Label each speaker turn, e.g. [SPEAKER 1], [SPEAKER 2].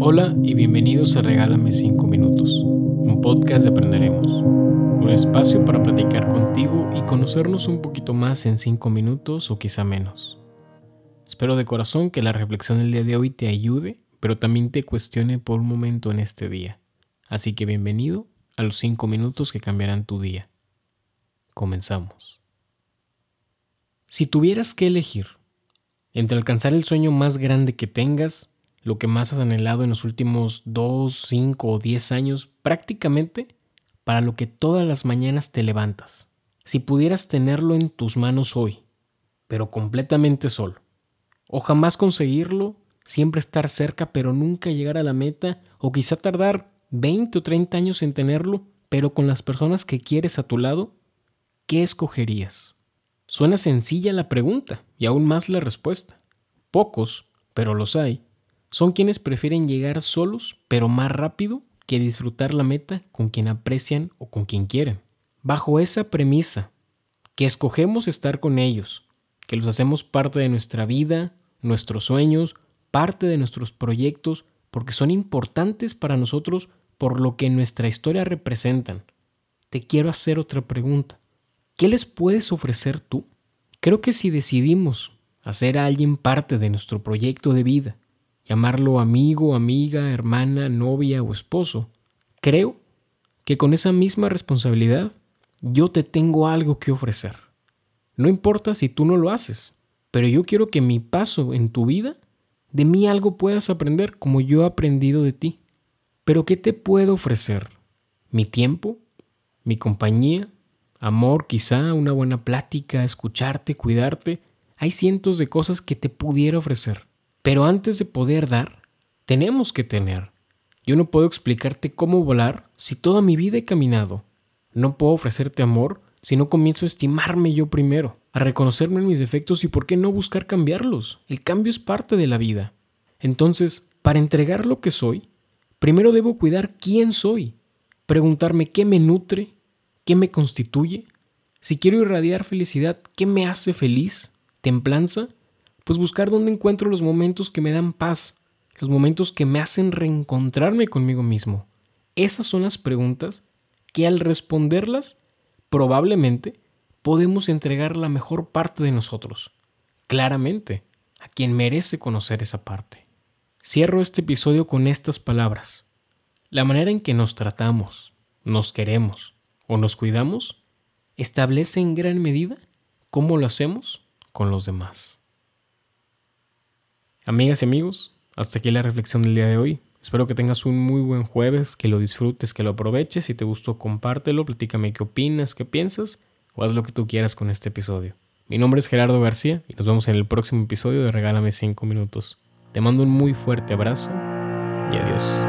[SPEAKER 1] Hola y bienvenidos a Regálame 5 Minutos, un podcast de Aprenderemos, un espacio para platicar contigo y conocernos un poquito más en 5 minutos o quizá menos. Espero de corazón que la reflexión del día de hoy te ayude, pero también te cuestione por un momento en este día. Así que bienvenido a los 5 minutos que cambiarán tu día. Comenzamos. Si tuvieras que elegir entre alcanzar el sueño más grande que tengas, lo que más has anhelado en los últimos 2, 5 o 10 años, prácticamente para lo que todas las mañanas te levantas. Si pudieras tenerlo en tus manos hoy, pero completamente solo, o jamás conseguirlo, siempre estar cerca pero nunca llegar a la meta, o quizá tardar 20 o 30 años en tenerlo, pero con las personas que quieres a tu lado, ¿qué escogerías? Suena sencilla la pregunta y aún más la respuesta. Pocos, pero los hay, son quienes prefieren llegar solos, pero más rápido que disfrutar la meta con quien aprecian o con quien quieren. Bajo esa premisa, que escogemos estar con ellos, que los hacemos parte de nuestra vida, nuestros sueños, parte de nuestros proyectos, porque son importantes para nosotros por lo que nuestra historia representan. Te quiero hacer otra pregunta. ¿Qué les puedes ofrecer tú? Creo que si decidimos hacer a alguien parte de nuestro proyecto de vida, llamarlo amigo, amiga, hermana, novia o esposo, creo que con esa misma responsabilidad yo te tengo algo que ofrecer. No importa si tú no lo haces, pero yo quiero que mi paso en tu vida, de mí algo puedas aprender como yo he aprendido de ti. Pero ¿qué te puedo ofrecer? ¿Mi tiempo? ¿Mi compañía? amor, quizá una buena plática, escucharte, cuidarte. Hay cientos de cosas que te pudiera ofrecer. Pero antes de poder dar, tenemos que tener. Yo no puedo explicarte cómo volar si toda mi vida he caminado. No puedo ofrecerte amor si no comienzo a estimarme yo primero, a reconocerme en mis defectos y por qué no buscar cambiarlos. El cambio es parte de la vida. Entonces, para entregar lo que soy, primero debo cuidar quién soy, preguntarme qué me nutre, ¿Qué me constituye? Si quiero irradiar felicidad, ¿qué me hace feliz? ¿Templanza? Pues buscar dónde encuentro los momentos que me dan paz, los momentos que me hacen reencontrarme conmigo mismo. Esas son las preguntas que al responderlas, probablemente podemos entregar la mejor parte de nosotros, claramente, a quien merece conocer esa parte. Cierro este episodio con estas palabras. La manera en que nos tratamos, nos queremos, o nos cuidamos establece en gran medida cómo lo hacemos con los demás. Amigas y amigos, hasta aquí la reflexión del día de hoy. Espero que tengas un muy buen jueves, que lo disfrutes, que lo aproveches. Si te gustó, compártelo, platícame qué opinas, qué piensas o haz lo que tú quieras con este episodio. Mi nombre es Gerardo García y nos vemos en el próximo episodio de Regálame 5 minutos. Te mando un muy fuerte abrazo y adiós.